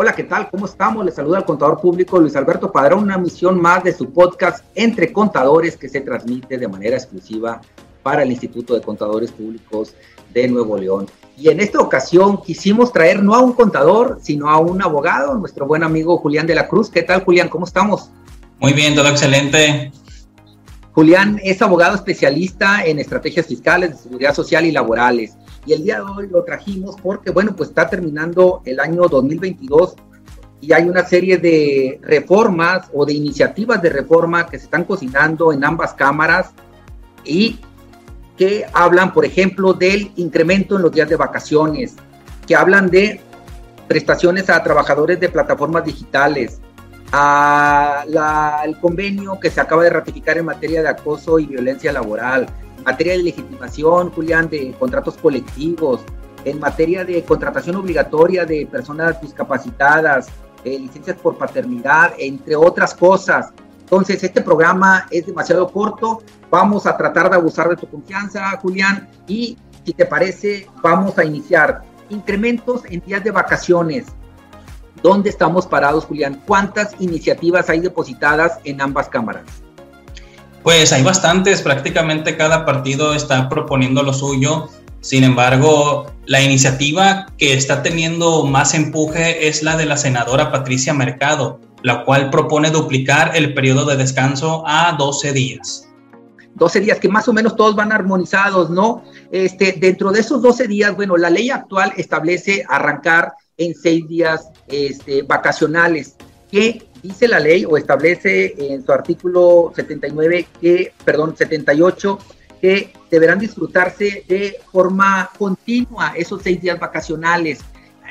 Hola, ¿qué tal? ¿Cómo estamos? Les saluda al contador público Luis Alberto Padrón, una misión más de su podcast Entre Contadores que se transmite de manera exclusiva para el Instituto de Contadores Públicos de Nuevo León. Y en esta ocasión quisimos traer no a un contador, sino a un abogado, nuestro buen amigo Julián de la Cruz. ¿Qué tal, Julián? ¿Cómo estamos? Muy bien, todo excelente. Julián es abogado especialista en estrategias fiscales de seguridad social y laborales. Y el día de hoy lo trajimos porque, bueno, pues está terminando el año 2022 y hay una serie de reformas o de iniciativas de reforma que se están cocinando en ambas cámaras y que hablan, por ejemplo, del incremento en los días de vacaciones, que hablan de prestaciones a trabajadores de plataformas digitales, a el convenio que se acaba de ratificar en materia de acoso y violencia laboral, materia de legitimación, Julián, de contratos colectivos, en materia de contratación obligatoria de personas discapacitadas, eh, licencias por paternidad, entre otras cosas. Entonces, este programa es demasiado corto. Vamos a tratar de abusar de tu confianza, Julián, y si te parece, vamos a iniciar. Incrementos en días de vacaciones. ¿Dónde estamos parados, Julián? ¿Cuántas iniciativas hay depositadas en ambas cámaras? Pues hay bastantes, prácticamente cada partido está proponiendo lo suyo. Sin embargo, la iniciativa que está teniendo más empuje es la de la senadora Patricia Mercado, la cual propone duplicar el periodo de descanso a 12 días. 12 días, que más o menos todos van armonizados, ¿no? Este, dentro de esos 12 días, bueno, la ley actual establece arrancar en 6 días este, vacacionales, que dice la ley o establece en su artículo 79 que, perdón, 78, que deberán disfrutarse de forma continua esos seis días vacacionales.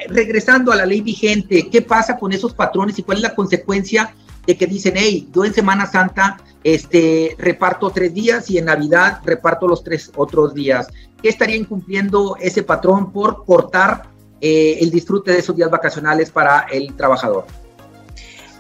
Regresando a la ley vigente, ¿qué pasa con esos patrones y cuál es la consecuencia de que dicen, hey, yo en Semana Santa este, reparto tres días y en Navidad reparto los tres otros días? ¿Qué estaría incumpliendo ese patrón por cortar eh, el disfrute de esos días vacacionales para el trabajador?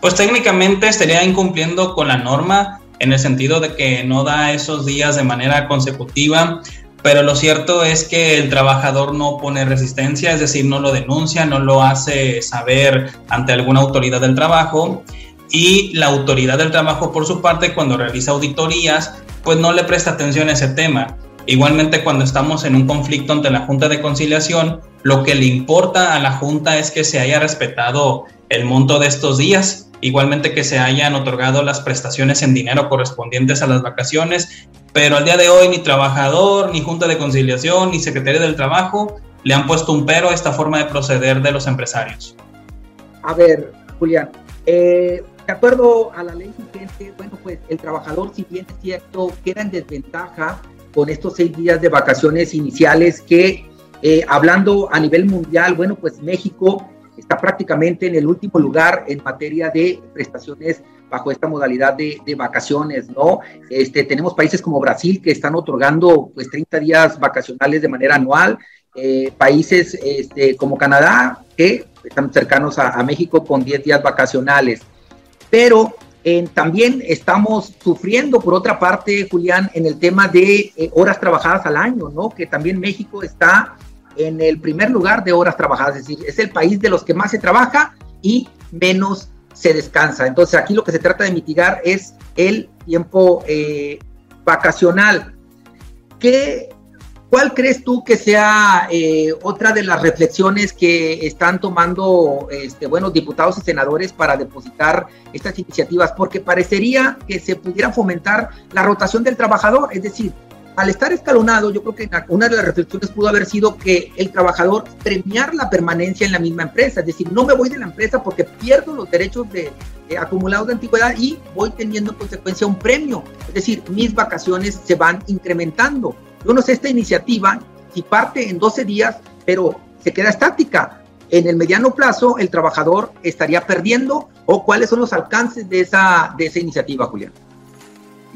Pues técnicamente estaría incumpliendo con la norma en el sentido de que no da esos días de manera consecutiva, pero lo cierto es que el trabajador no pone resistencia, es decir, no lo denuncia, no lo hace saber ante alguna autoridad del trabajo y la autoridad del trabajo por su parte cuando realiza auditorías pues no le presta atención a ese tema. Igualmente cuando estamos en un conflicto ante la Junta de Conciliación, lo que le importa a la Junta es que se haya respetado el monto de estos días igualmente que se hayan otorgado las prestaciones en dinero correspondientes a las vacaciones, pero al día de hoy ni trabajador, ni Junta de Conciliación, ni Secretaría del Trabajo le han puesto un pero a esta forma de proceder de los empresarios. A ver, Julián, eh, de acuerdo a la ley vigente, bueno, pues el trabajador, si bien es cierto, queda en desventaja con estos seis días de vacaciones iniciales que, eh, hablando a nivel mundial, bueno, pues México está prácticamente en el último lugar en materia de prestaciones bajo esta modalidad de, vacaciones, ¿no? Este, tenemos países como Brasil que están otorgando pues 30 días vacacionales de manera anual, eh, países este, como Canadá que están cercanos a, México con 10 días vacacionales, pero también estamos sufriendo, por otra parte, Julián, en el tema de eh, horas trabajadas al año, ¿no? Que también México está en el primer lugar de horas trabajadas, es decir, es el país de los que más se trabaja y menos se descansa. Entonces aquí lo que se trata de mitigar es el tiempo eh, vacacional. ¿Qué, ¿Cuál crees tú que sea eh, otra de las reflexiones que están tomando este, bueno, diputados y senadores para depositar estas iniciativas? Porque parecería que se pudiera fomentar la rotación del trabajador, es decir, al estar escalonado, yo creo que una de las reflexiones pudo haber sido que el trabajador premiar la permanencia en la misma empresa, es decir, no me voy de la empresa porque pierdo los derechos de, acumulados de antigüedad y voy teniendo en consecuencia un premio, es decir, mis vacaciones se van incrementando. Yo no sé esta iniciativa si parte en 12 días, pero se queda estática. En el mediano plazo, el trabajador estaría perdiendo o cuáles son los alcances de esa, de esa iniciativa, Julián.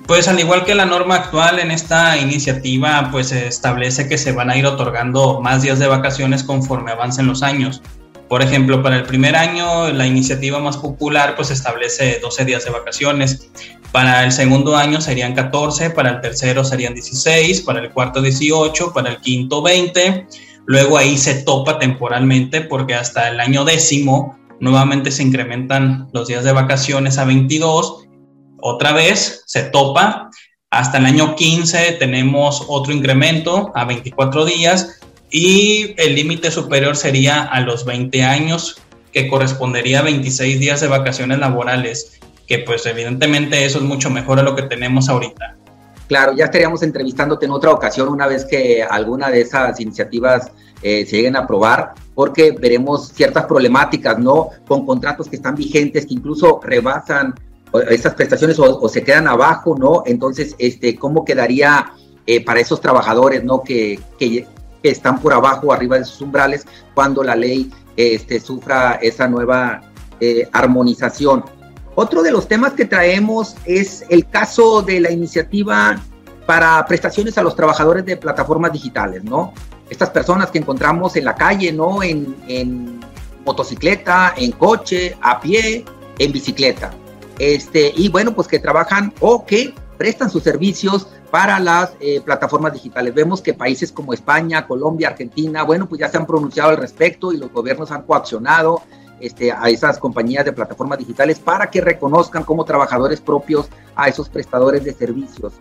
Pues al igual que la norma actual en esta iniciativa, pues establece que se van a ir otorgando más días de vacaciones conforme avancen los años. Por ejemplo, para el primer año, la iniciativa más popular pues establece 12 días de vacaciones. Para el segundo año serían 14, para el tercero serían 16, para el cuarto 18, para el quinto 20. Luego ahí se topa temporalmente porque hasta el año décimo nuevamente se incrementan los días de vacaciones a 22, otra vez se topa, hasta el año 15 tenemos otro incremento a 24 días y el límite superior sería a los 20 años, que correspondería a 26 días de vacaciones laborales, que pues evidentemente eso es mucho mejor a lo que tenemos ahorita. Claro, ya estaríamos entrevistándote en otra ocasión una vez que alguna de esas iniciativas eh, se lleguen a aprobar, porque veremos ciertas problemáticas, ¿no? Con contratos que están vigentes, que incluso rebasan esas prestaciones o, se quedan abajo, ¿no? Entonces, este, ¿cómo quedaría eh, para esos trabajadores, ¿no? Que, que, están por abajo arriba de sus umbrales cuando la ley este, sufra esa nueva eh, armonización. Otro de los temas que traemos es el caso de la iniciativa para prestaciones a los trabajadores de plataformas digitales, ¿no? Estas personas que encontramos en la calle, ¿no? En, en motocicleta, en coche, a pie, en bicicleta. Este, y bueno, pues que trabajan o que prestan sus servicios para las eh, plataformas digitales. Vemos que países como España, Colombia, Argentina, bueno, pues ya se han pronunciado al respecto y los gobiernos han coaccionado este, a esas compañías de plataformas digitales para que reconozcan como trabajadores propios a esos prestadores de servicios.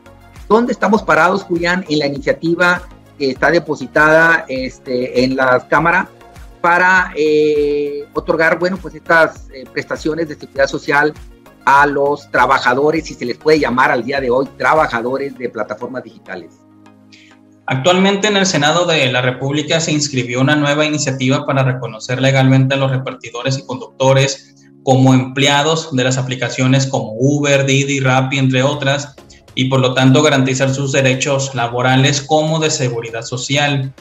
¿Dónde estamos parados, Julián, en la iniciativa que está depositada este, en la Cámara para eh, otorgar, bueno, pues estas eh, prestaciones de seguridad social a los trabajadores, si se les puede llamar al día de hoy, trabajadores de plataformas digitales? Actualmente en el Senado de la República se inscribió una nueva iniciativa para reconocer legalmente a los repartidores y conductores como empleados de las aplicaciones como Uber, Didi, Rappi, entre otras, y por lo tanto garantizar sus derechos laborales como de seguridad social.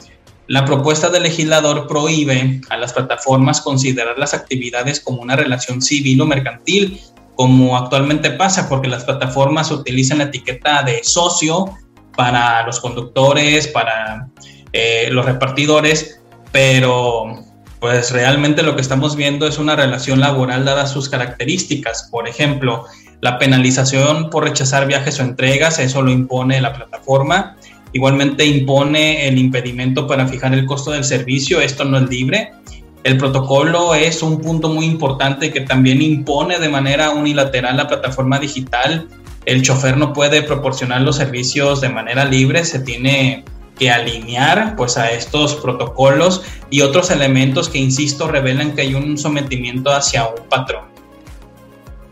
La propuesta del legislador prohíbe a las plataformas considerar las actividades como una relación civil o mercantil como actualmente pasa, porque las plataformas utilizan la etiqueta de socio para los conductores, para eh, los repartidores, pero pues realmente lo que estamos viendo es una relación laboral dada sus características. Por ejemplo, la penalización por rechazar viajes o entregas, eso lo impone la plataforma. Igualmente impone el impedimento para fijar el costo del servicio, esto no es libre. El protocolo es un punto muy importante que también impone de manera unilateral la plataforma digital. El chofer no puede proporcionar los servicios de manera libre, se tiene que alinear pues a estos protocolos y otros elementos que insisto revelan que hay un sometimiento hacia un patrón.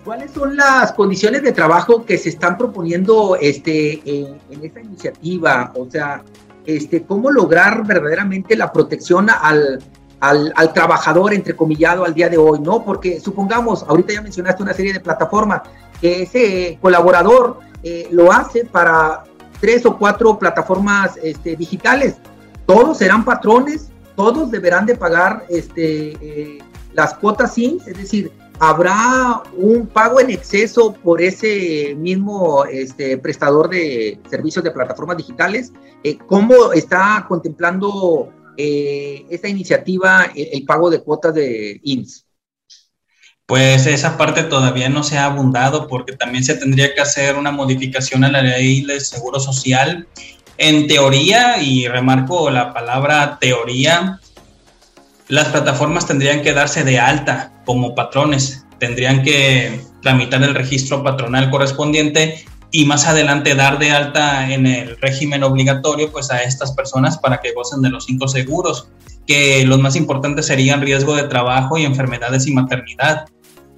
¿Cuáles son las condiciones de trabajo que se están proponiendo este, en, en esta iniciativa? O sea, este, ¿cómo lograr verdaderamente la protección al, al, trabajador entrecomillado al día de hoy, ¿no? Porque supongamos, ahorita ya mencionaste una serie de plataformas, que ese colaborador eh, lo hace para tres o cuatro plataformas este, digitales. Todos serán patrones, todos deberán de pagar este, eh, las cuotas SIM, es decir, habrá un pago en exceso por ese mismo este, prestador de servicios de plataformas digitales. Eh, ¿Cómo está contemplando eh, esta iniciativa el, pago de cuotas de IMSS? Pues esa parte todavía no se ha abundado porque también se tendría que hacer una modificación a la ley de seguro social. En teoría, y remarco la palabra teoría, las plataformas tendrían que darse de alta como patrones, tendrían que tramitar el registro patronal correspondiente y más adelante dar de alta en el régimen obligatorio pues a estas personas para que gocen de los cinco seguros, que los más importantes serían riesgo de trabajo y enfermedades y maternidad.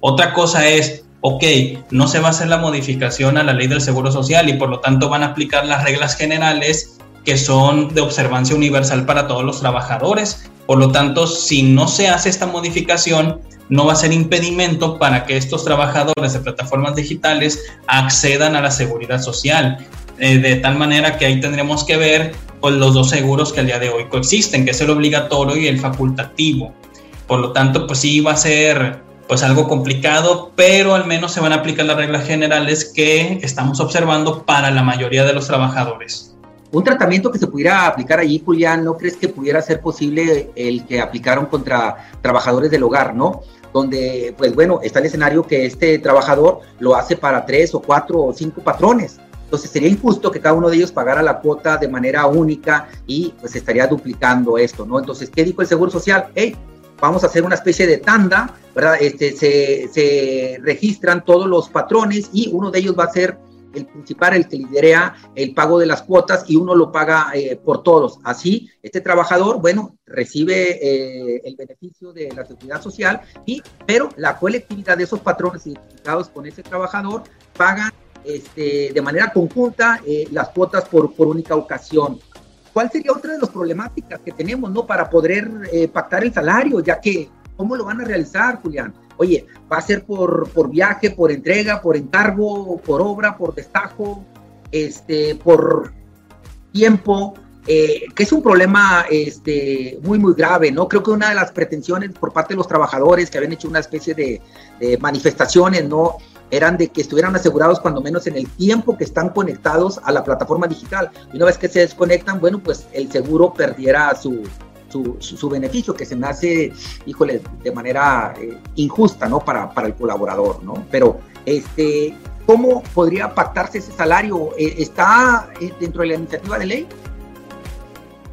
Otra cosa es, ok, no se va a hacer la modificación a la ley del seguro social y por lo tanto van a aplicar las reglas generales que son de observancia universal para todos los trabajadores. Por lo tanto, si no se hace esta modificación, no va a ser impedimento para que estos trabajadores de plataformas digitales accedan a la seguridad social. Eh, de tal manera que ahí tendremos que ver pues, los dos seguros que al día de hoy coexisten, que es el obligatorio y el facultativo. Por lo tanto, pues sí va a ser pues algo complicado, pero al menos se van a aplicar las reglas generales que estamos observando para la mayoría de los trabajadores. Un tratamiento que se pudiera aplicar allí, Julián, ¿no crees que pudiera ser posible el que aplicaron contra trabajadores del hogar, no? Donde, pues bueno, está el escenario que este trabajador lo hace para tres o cuatro o cinco patrones. Entonces sería injusto que cada uno de ellos pagara la cuota de manera única y pues estaría duplicando esto, ¿no? Entonces, ¿qué dijo el Seguro Social? Hey, vamos a hacer una especie de tanda ¿verdad? Este, se, se registran todos los patrones y uno de ellos va a ser el principal, el que lidera el pago de las cuotas y uno lo paga eh, por todos. Así, este trabajador, bueno, recibe eh, el beneficio de la seguridad social, y, pero la colectividad de esos patrones identificados con ese trabajador pagan este, de manera conjunta eh, las cuotas por, por única ocasión. ¿Cuál sería otra de las problemáticas que tenemos, no? Para poder pactar el salario, ya que, ¿cómo lo van a realizar, Julián? Oye, va a ser por, por viaje, por entrega, por encargo, por obra, por destajo, este, por tiempo, eh, que es un problema este, muy, muy grave, ¿no? Creo que una de las pretensiones por parte de los trabajadores que habían hecho una especie de, de manifestaciones, ¿no? Eran de que estuvieran asegurados cuando menos en el tiempo que están conectados a la plataforma digital. Y una vez que se desconectan, bueno, pues el seguro perdiera su, su, beneficio, que se me hace, híjole, de manera eh, injusta, ¿no? Para, para el colaborador, ¿no? Pero, este, ¿cómo podría pactarse ese salario? Eh, ¿Está eh, dentro de la iniciativa de ley?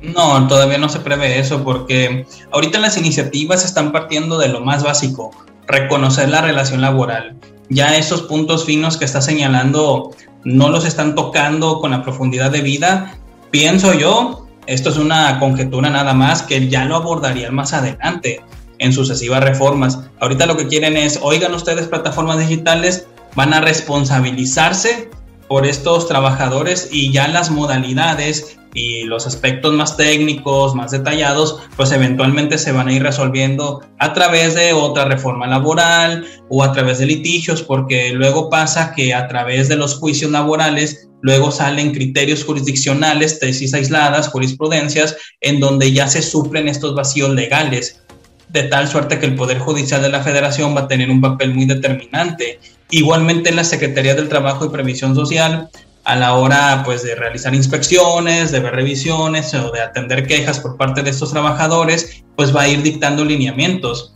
No, todavía no se prevé eso porque ahorita las iniciativas están partiendo de lo más básico, reconocer la relación laboral. Ya esos puntos finos que está señalando no los están tocando con la profundidad de vida. Pienso yo esto es una conjetura nada más que ya lo abordarían más adelante en sucesivas reformas. Ahorita lo que quieren es, oigan ustedes plataformas digitales, van a responsabilizarse por estos trabajadores y ya las modalidades y los aspectos más técnicos, más detallados, pues eventualmente se van a ir resolviendo a través de otra reforma laboral o a través de litigios, porque luego pasa que a través de los juicios laborales Luego salen criterios jurisdiccionales, tesis aisladas, jurisprudencias, en donde ya se suplen estos vacíos legales, de tal suerte que el Poder Judicial de la Federación va a tener un papel muy determinante. Igualmente la Secretaría del Trabajo y Previsión Social, a la hora pues, de realizar inspecciones, de ver revisiones o de atender quejas por parte de estos trabajadores, pues va a ir dictando lineamientos.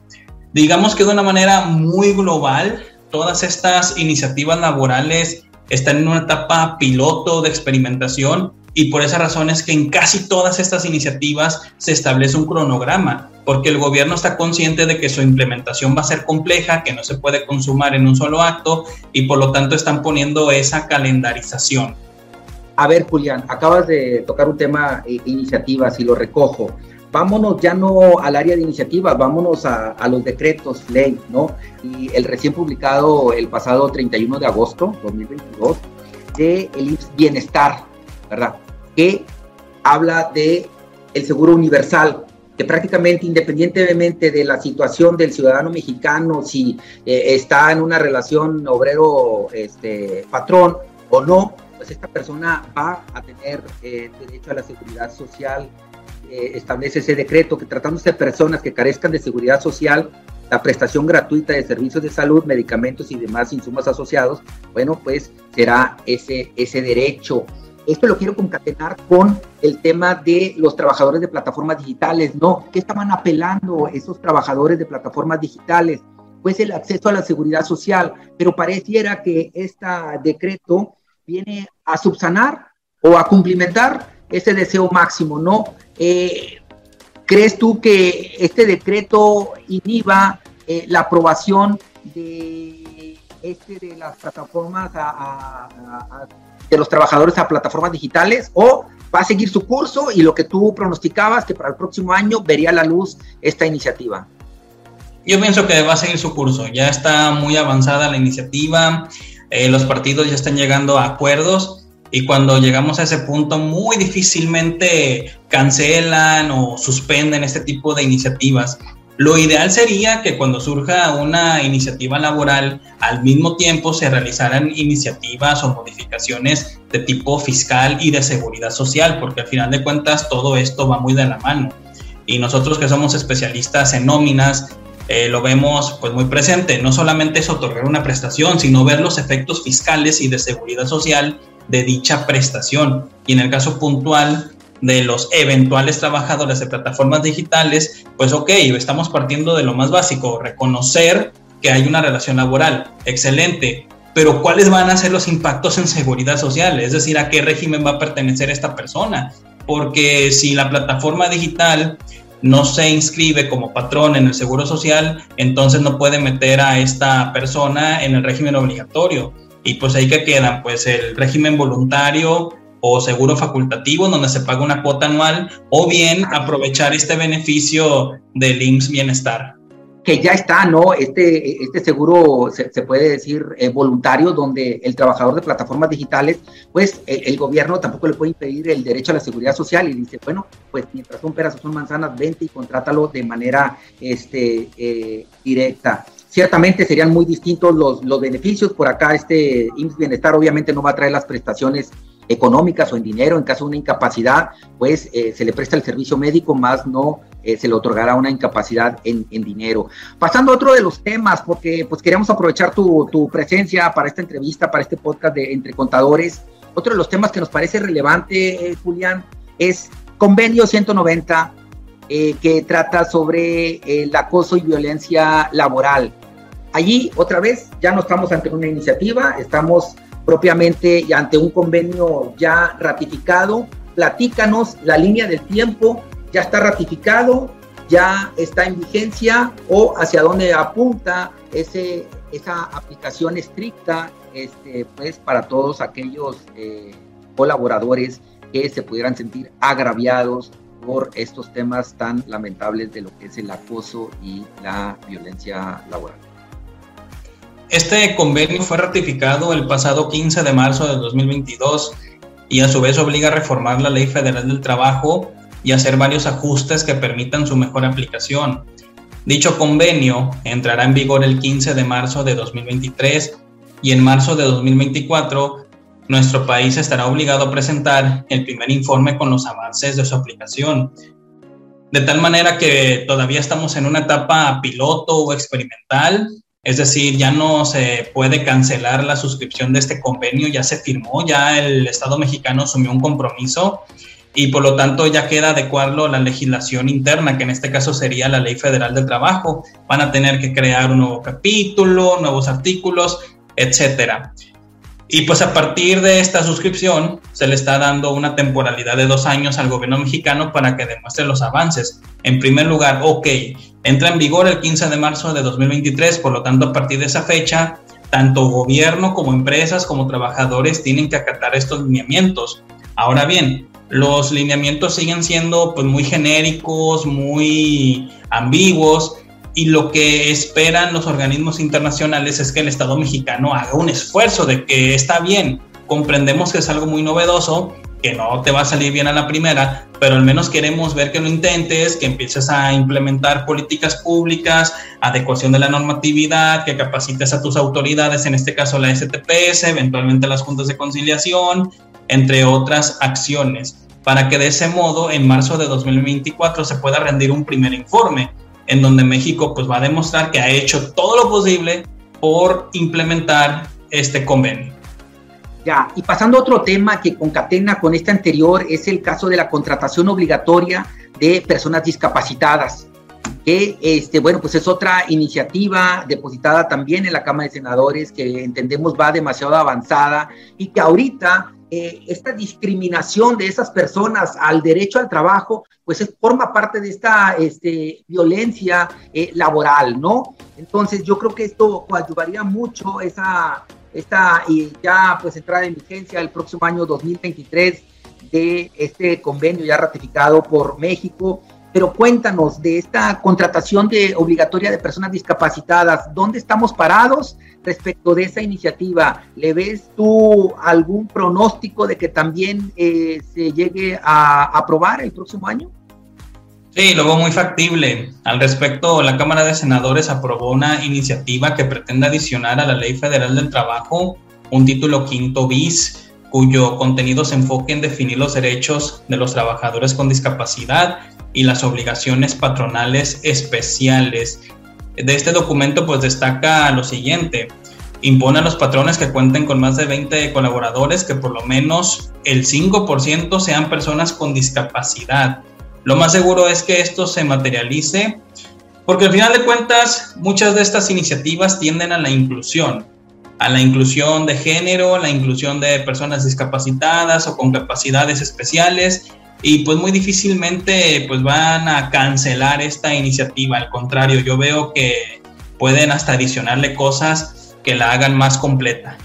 Digamos que de una manera muy global, todas estas iniciativas laborales están en una etapa piloto de experimentación y por esa razón es que en casi todas estas iniciativas se establece un cronograma, porque el gobierno está consciente de que su implementación va a ser compleja, que no se puede consumar en un solo acto y por lo tanto están poniendo esa calendarización. A ver, Julián, acabas de tocar un tema eh, iniciativas y lo recojo vámonos ya no al área de iniciativas, vámonos a, los decretos, ley, ¿no? Y el recién publicado el pasado 31 de agosto 2022 de el Bienestar, ¿verdad? Que habla de el seguro universal, prácticamente independientemente de la situación del ciudadano mexicano, si eh, está en una relación obrero este, o no, pues esta persona va a tener eh, derecho a la seguridad social eh, establece ese decreto que tratándose de personas que carezcan de seguridad social, la prestación gratuita de servicios de salud, medicamentos y demás insumos asociados, bueno, pues será ese, ese derecho. Esto lo quiero concatenar con el tema de los trabajadores de plataformas digitales, ¿no? ¿Qué estaban apelando esos trabajadores de plataformas digitales? Pues el acceso a la seguridad social, pero pareciera que este decreto viene a subsanar o a cumplimentar ese deseo máximo, ¿no? Eh, ¿Crees tú que este decreto inhiba eh, la aprobación de, este, de las plataformas de los trabajadores a plataformas digitales o va a seguir su curso y lo que tú pronosticabas que para el próximo año vería la luz esta iniciativa? Yo pienso que va a seguir su curso, ya está muy avanzada la iniciativa, eh, los partidos ya están llegando a acuerdos y cuando llegamos a ese punto muy difícilmente cancelan o suspenden este tipo de iniciativas. Lo ideal sería que cuando surja una iniciativa laboral, al mismo tiempo se realizaran iniciativas o modificaciones de tipo fiscal y de seguridad social, porque al final de cuentas todo esto va muy de la mano. Y nosotros que somos especialistas en nóminas, eh, lo vemos pues muy presente. No solamente es otorgar una prestación, sino ver los efectos fiscales y de seguridad social de dicha prestación. Y en el caso puntual de los eventuales trabajadores de plataformas digitales, pues ok, estamos partiendo de lo más básico, reconocer que hay una relación laboral, excelente, pero ¿cuáles van a ser los impactos en seguridad social? Es decir, ¿a qué régimen va a pertenecer esta persona? Porque si la plataforma digital no se inscribe como patrón en el Seguro Social, entonces no puede meter a esta persona en el régimen obligatorio. Y pues ahí que quedan, pues el régimen voluntario o seguro facultativo donde se paga una cuota anual o bien aprovechar este beneficio del IMSS Bienestar que ya está, ¿no? Este, este seguro se, puede decir eh, voluntario, donde el trabajador de plataformas digitales, pues el, gobierno tampoco le puede impedir el derecho a la seguridad social y dice, bueno, pues mientras son peras o son manzanas, vente y contrátalo de manera este, eh, directa. Ciertamente serían muy distintos los, los beneficios. Por acá, este IMSS Bienestar obviamente no va a traer las prestaciones económicas o en dinero, en caso de una incapacidad, pues eh, se le presta el servicio médico, más no eh, se le otorgará una incapacidad en, dinero. Pasando a otro de los temas, porque pues queríamos aprovechar tu, tu, presencia para esta entrevista, para este podcast de Entre Contadores. Otro de los temas que nos parece relevante, eh, Julián, es convenio 190, que trata sobre el acoso y violencia laboral. Allí, otra vez, ya no estamos ante una iniciativa, estamos propiamente y ante un convenio ya ratificado. Platícanos la línea del tiempo, ya está ratificado, ya está en vigencia o hacia dónde apunta ese, esa aplicación estricta este, pues, para todos aquellos eh, colaboradores que se pudieran sentir agraviados por estos temas tan lamentables de lo que es el acoso y la violencia laboral. Este convenio fue ratificado el pasado 15 de marzo de 2022 y a su vez obliga a reformar la Ley Federal del Trabajo y hacer varios ajustes que permitan su mejor aplicación. Dicho convenio entrará en vigor el 15 de marzo de 2023 y en marzo de 2024 nuestro país estará obligado a presentar el primer informe con los avances de su aplicación. De tal manera que todavía estamos en una etapa piloto o experimental es decir, ya no se puede cancelar la suscripción de este convenio, ya se firmó, ya el Estado mexicano asumió un compromiso y por lo tanto ya queda adecuarlo la legislación interna, que en este caso sería la Ley Federal del Trabajo. Van a tener que crear un nuevo capítulo, nuevos artículos, etcétera. Y pues a partir de esta suscripción se le está dando una temporalidad de dos años al gobierno mexicano para que demuestre los avances. En primer lugar, ok, entra en vigor el 15 de marzo de 2023, por lo tanto a partir de esa fecha, tanto gobierno como empresas como trabajadores tienen que acatar estos lineamientos. Ahora bien, los lineamientos siguen siendo pues muy genéricos, muy ambiguos y lo que esperan los organismos internacionales es que el Estado mexicano haga un esfuerzo de que está bien, comprendemos que es algo muy novedoso, que no te va a salir bien a la primera, pero al menos queremos ver que lo intentes, que empieces a implementar políticas públicas, adecuación de la normatividad, que capacites a tus autoridades, en este caso la STPS, eventualmente las juntas de conciliación, entre otras acciones, para que de ese modo en marzo de 2024 se pueda rendir un primer informe en donde México pues va a demostrar que ha hecho todo lo posible por implementar este convenio. Ya, y pasando a otro tema que concatena con este anterior, es el caso de la contratación obligatoria de personas discapacitadas, que, este, bueno, pues es otra iniciativa depositada también en la Cámara de Senadores que entendemos va demasiado avanzada y que ahorita eh, esta discriminación de esas personas al derecho al trabajo, pues es, forma parte de esta este, violencia eh, laboral, ¿no? Entonces yo creo que esto coadyuvaría mucho esa, esta y ya pues entrada en vigencia el próximo año 2023 de este convenio ya ratificado por México pero cuéntanos de esta contratación de obligatoria de personas discapacitadas, ¿dónde estamos parados respecto de esa iniciativa? ¿Le ves tú algún pronóstico de que también eh, se llegue a aprobar el próximo año? Sí, lo veo muy factible. Al respecto, la Cámara de Senadores aprobó una iniciativa que pretende adicionar a la Ley Federal del Trabajo un título quinto bis cuyo contenido se enfoque en definir los derechos de los trabajadores con discapacidad y las obligaciones patronales especiales. De este documento pues destaca lo siguiente, impone a los patrones que cuenten con más de 20 colaboradores que por lo menos el 5% sean personas con discapacidad. Lo más seguro es que esto se materialice porque al final de cuentas muchas de estas iniciativas tienden a la inclusión, a la inclusión de género, la inclusión de personas discapacitadas o con capacidades especiales y pues muy difícilmente pues van a cancelar esta iniciativa. Al contrario, yo veo que pueden hasta adicionarle cosas que la hagan más completa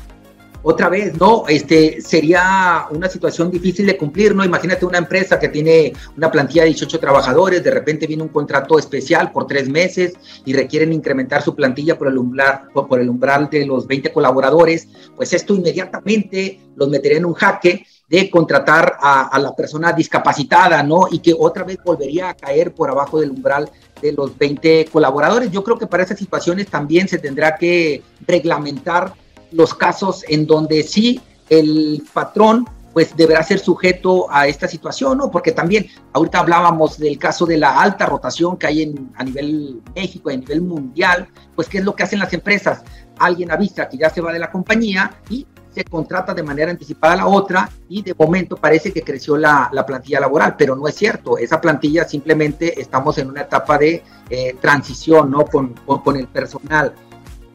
otra vez, ¿no? Este sería una situación difícil de cumplir, ¿no? Imagínate una empresa que tiene una plantilla de 18 trabajadores, de repente viene un contrato especial por tres meses y requieren incrementar su plantilla por el umbral, por el umbral de los 20 colaboradores, pues esto inmediatamente los metería en un jaque de contratar a, la persona discapacitada, ¿no? Y que otra vez volvería a caer por abajo del umbral de los 20 colaboradores. Yo creo que para esas situaciones también se tendrá que reglamentar los casos en donde sí el patrón pues deberá ser sujeto a esta situación, ¿no? Porque también ahorita hablábamos del caso de la alta rotación que hay en, a nivel México, a nivel mundial, pues ¿qué es lo que hacen las empresas? Alguien avisa que ya se va de la compañía y se contrata de manera anticipada la otra y de momento parece que creció la, la plantilla laboral, pero no es cierto, esa plantilla simplemente estamos en una etapa de eh, transición, ¿no? Con, con, con el personal.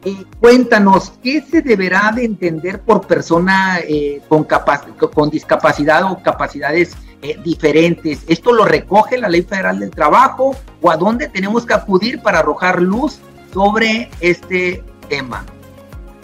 Eh, cuéntanos, ¿qué se deberá de entender por persona eh, con, con discapacidad o capacidades eh, diferentes? ¿Esto lo recoge la Ley Federal del Trabajo o a dónde tenemos que acudir para arrojar luz sobre este tema?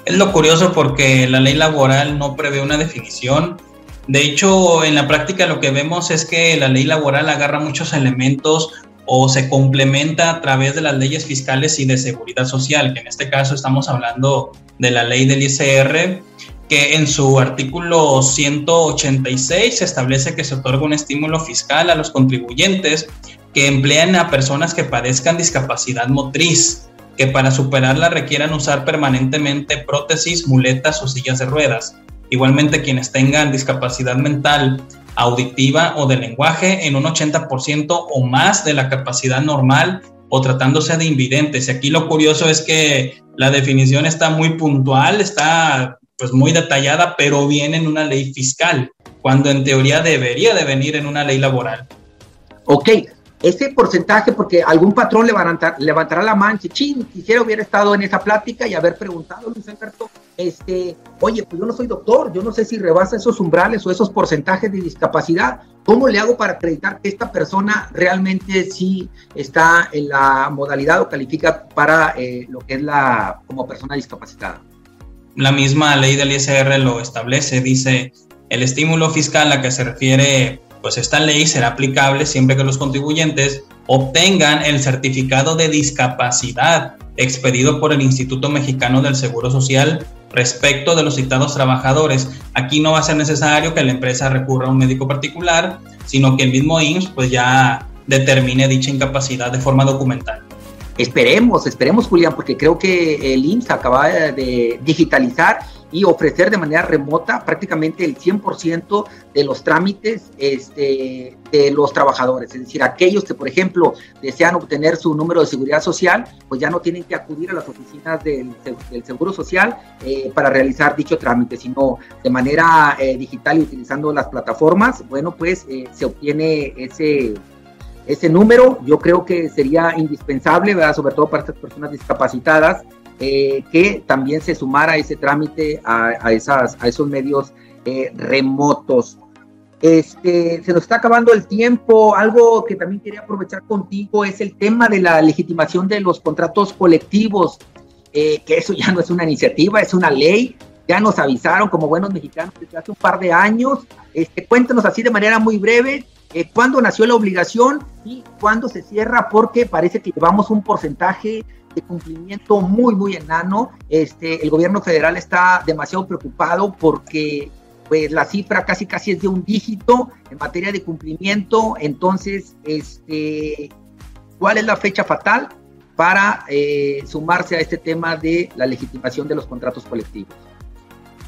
Es lo curioso porque la ley laboral no prevé una definición. De hecho, en la práctica lo que vemos es que la ley laboral agarra muchos elementos o se complementa a través de las leyes fiscales y de seguridad social, que en este caso estamos hablando de la ley del ICR, que en su artículo 186 se establece que se otorga un estímulo fiscal a los contribuyentes que emplean a personas que padezcan discapacidad motriz, que para superarla requieran usar permanentemente prótesis, muletas o sillas de ruedas. Igualmente quienes tengan discapacidad mental auditiva o de lenguaje en un 80% o más de la capacidad normal o tratándose de invidentes. Y aquí lo curioso es que la definición está muy puntual, está pues muy detallada, pero viene en una ley fiscal, cuando en teoría debería de venir en una ley laboral. Ok, ese porcentaje, porque algún patrón levantar, levantará la mancha, chin, quisiera hubiera estado en esa plática y haber preguntado, Luis Alberto, este, oye, pues yo no soy doctor, yo no sé si rebasa esos umbrales o esos porcentajes de discapacidad, ¿cómo le hago para acreditar que esta persona realmente sí está en la modalidad o califica para eh, lo que es la como persona discapacitada? La misma ley del ISR lo establece, dice, el estímulo fiscal a que se refiere pues esta ley será aplicable siempre que los contribuyentes obtengan el certificado de discapacidad expedido por el Instituto Mexicano del Seguro Social respecto de los citados trabajadores. Aquí no va a ser necesario que la empresa recurra a un médico particular, sino que el mismo IMSS pues ya determine dicha incapacidad de forma documental. Esperemos, esperemos Julián, porque creo que el IMSS acaba de digitalizar y ofrecer de manera remota prácticamente el 100% de los trámites este, de los trabajadores. Es decir, aquellos que, por ejemplo, desean obtener su número de seguridad social, pues ya no tienen que acudir a las oficinas del, del Seguro Social eh, para realizar dicho trámite, sino de manera eh, digital y utilizando las plataformas, bueno, pues eh, se obtiene ese ese número yo creo que sería indispensable, ¿verdad? sobre todo para estas personas discapacitadas, eh, que también se sumara ese trámite a, esas, a esos medios eh, remotos. Este, se nos está acabando el tiempo. Algo que también quería aprovechar contigo es el tema de la legitimación de los contratos colectivos, eh, que eso ya no es una iniciativa, es una ley. Ya nos avisaron como buenos mexicanos desde hace un par de años. Este, cuéntanos así de manera muy breve cuándo nació la obligación y cuándo se cierra, porque parece que llevamos un porcentaje de cumplimiento muy, muy enano. Este, el gobierno federal está demasiado preocupado porque pues la cifra casi casi es de un dígito en materia de cumplimiento. Entonces, este, ¿cuál es la fecha fatal para eh, sumarse a este tema de la legitimación de los contratos colectivos?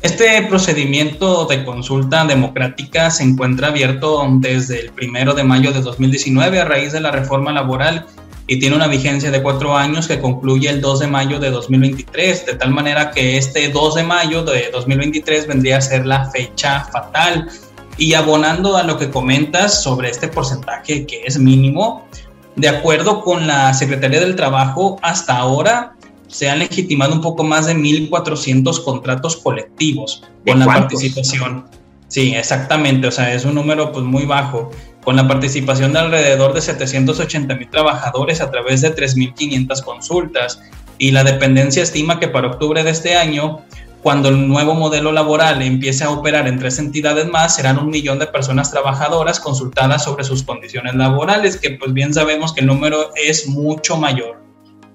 Este procedimiento de consulta democrática se encuentra abierto desde el primero de mayo de 2019 a raíz de la reforma laboral y tiene una vigencia de cuatro años que concluye el 2 de mayo de 2023, de tal manera que este 2 de mayo de 2023 vendría a ser la fecha fatal. Y abonando a lo que comentas sobre este porcentaje que es mínimo, de acuerdo con la Secretaría del Trabajo, hasta ahora se han legitimado un poco más de 1.400 contratos colectivos con la participación. Sí, exactamente, o sea, es un número pues muy bajo. Con la participación de alrededor de 780 mil trabajadores a través de 3.500 consultas. Y la dependencia estima que para octubre de este año, cuando el nuevo modelo laboral empiece a operar en tres entidades más, serán un millón de personas trabajadoras consultadas sobre sus condiciones laborales, que pues bien sabemos que el número es mucho mayor.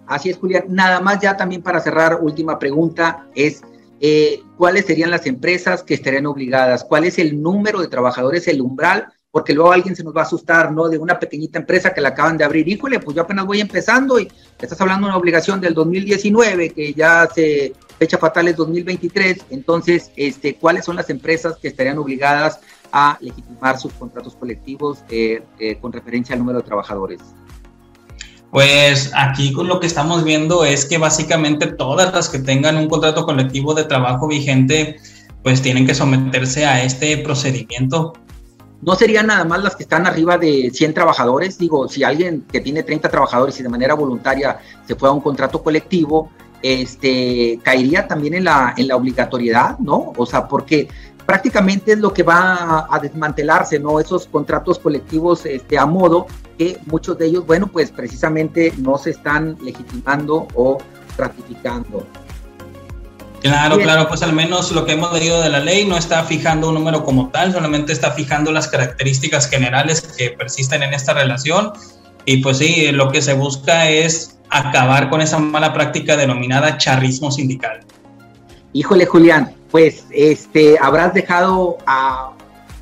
Así es, Julián. Nada más ya también para cerrar, última pregunta es, eh, ¿cuáles serían las empresas que estarían obligadas? ¿Cuál es el número de trabajadores, el umbral porque luego alguien se nos va a asustar, ¿no? De una pequeñita empresa que la acaban de abrir. Híjole, pues yo apenas voy empezando y estás hablando de una obligación del 2019, que ya se fecha fatal es 2023. Entonces, este, ¿cuáles son las empresas que estarían obligadas a legitimar sus contratos colectivos eh, eh, con referencia al número de trabajadores? Pues aquí con lo que estamos viendo es que básicamente todas las que tengan un contrato colectivo de trabajo vigente, pues tienen que someterse a este procedimiento no serían nada más las que están arriba de 100 trabajadores. Digo, si alguien que tiene 30 trabajadores y de manera voluntaria se fue a un contrato colectivo, este, caería también en la, en la obligatoriedad, ¿no? O sea, porque prácticamente es lo que va a, desmantelarse, ¿no? Esos contratos colectivos este, a modo que muchos de ellos, bueno, pues precisamente no se están legitimando o ratificando. Claro, claro, pues al menos lo que hemos leído de la ley no está fijando un número como tal, solamente está fijando las características generales que persisten en esta relación. Y pues sí, lo que se busca es acabar con esa mala práctica denominada charrismo sindical. Híjole, Julián, pues este habrás dejado a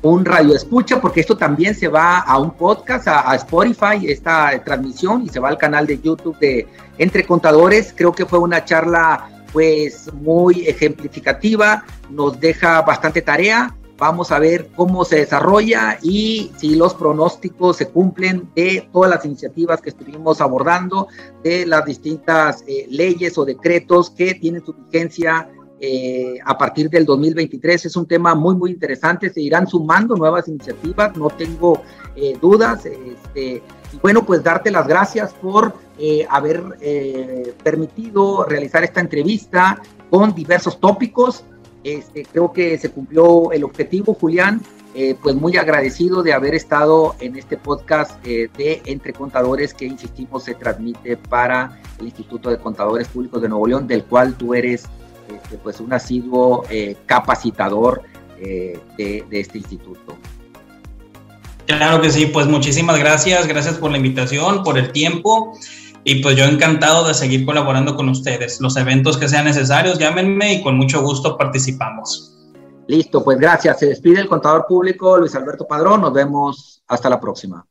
un radio escucha, porque esto también se va a un podcast, a, a, Spotify, esta transmisión, y se va al canal de YouTube de Entre Contadores. Creo que fue una charla pues muy ejemplificativa, nos deja bastante tarea. Vamos a ver cómo se desarrolla y si los pronósticos se cumplen de todas las iniciativas que estuvimos abordando, de las distintas eh, leyes o decretos que tienen su vigencia eh, a partir del 2023. Es un tema muy, muy interesante. Se irán sumando nuevas iniciativas, no tengo eh, dudas. Este, y bueno, pues darte las gracias por eh, haber eh, permitido realizar esta entrevista con diversos tópicos. Este, creo que se cumplió el objetivo, Julián. Eh, pues muy agradecido de haber estado en este podcast de Entre Contadores que, insistimos, se transmite para el Instituto de Contadores Públicos de Nuevo León, del cual tú eres este, pues un asiduo capacitador de, de este instituto. Claro que sí, pues muchísimas gracias, gracias por la invitación, por el tiempo y pues yo encantado de seguir colaborando con ustedes. Los eventos que sean necesarios, llámenme y con mucho gusto participamos. Listo, pues gracias. Se despide el contador público Luis Alberto Padrón. Nos vemos hasta la próxima.